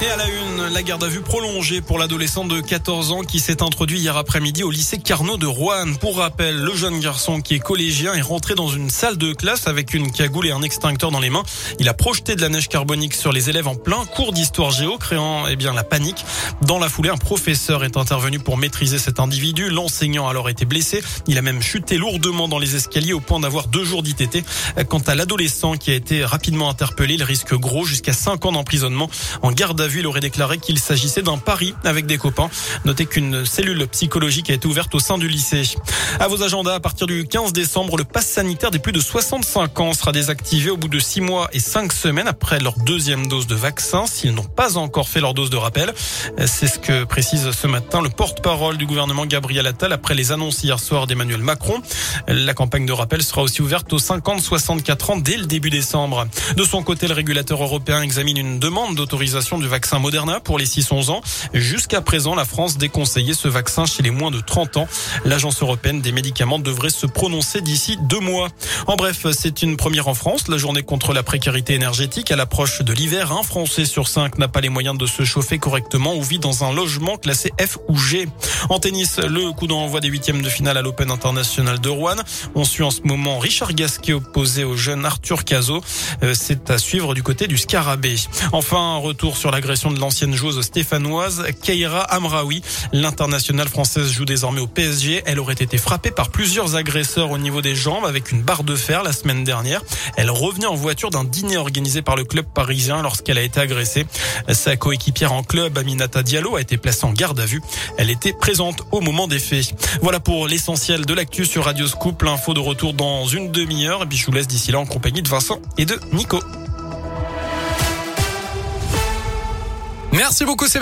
Et à la une, la garde à vue prolongée pour l'adolescent de 14 ans qui s'est introduit hier après-midi au lycée Carnot de Rouen. Pour rappel, le jeune garçon qui est collégien est rentré dans une salle de classe avec une cagoule et un extincteur dans les mains. Il a projeté de la neige carbonique sur les élèves en plein cours d'histoire géo, créant eh bien la panique. Dans la foulée, un professeur est intervenu pour maîtriser cet individu. L'enseignant a alors été blessé. Il a même chuté lourdement dans les escaliers au point d'avoir deux jours d'ITT. Quant à l'adolescent qui a été rapidement interpellé, il risque gros jusqu'à 5 ans d'emprisonnement en garde à vue, il aurait déclaré qu'il s'agissait d'un pari avec des copains. Notez qu'une cellule psychologique a été ouverte au sein du lycée. À vos agendas, à partir du 15 décembre, le pass sanitaire des plus de 65 ans sera désactivé au bout de 6 mois et 5 semaines après leur deuxième dose de vaccin s'ils n'ont pas encore fait leur dose de rappel. C'est ce que précise ce matin le porte-parole du gouvernement Gabriel Attal après les annonces hier soir d'Emmanuel Macron. La campagne de rappel sera aussi ouverte aux 50-64 ans dès le début décembre. De son côté, le régulateur européen examine une demande d'autorisation du vaccin vaccin Moderna pour les 6-11 ans. Jusqu'à présent, la France déconseillait ce vaccin chez les moins de 30 ans. L'Agence européenne des médicaments devrait se prononcer d'ici deux mois. En bref, c'est une première en France. La journée contre la précarité énergétique à l'approche de l'hiver. Un Français sur cinq n'a pas les moyens de se chauffer correctement ou vit dans un logement classé F ou G. En tennis, le coup d'envoi des huitièmes de finale à l'Open International de Rouen. On suit en ce moment Richard Gasquet opposé au jeune Arthur Cazot. Euh, c'est à suivre du côté du Scarabée. Enfin, retour sur la de l'ancienne joueuse stéphanoise Keira Amraoui. L'internationale française joue désormais au PSG. Elle aurait été frappée par plusieurs agresseurs au niveau des jambes avec une barre de fer la semaine dernière. Elle revenait en voiture d'un dîner organisé par le club parisien lorsqu'elle a été agressée. Sa coéquipière en club, Aminata Diallo, a été placée en garde à vue. Elle était présente au moment des faits. Voilà pour l'essentiel de l'actu sur Radio Scoop. L'info de retour dans une demi-heure. Et puis je vous laisse d'ici là en compagnie de Vincent et de Nico. Merci beaucoup.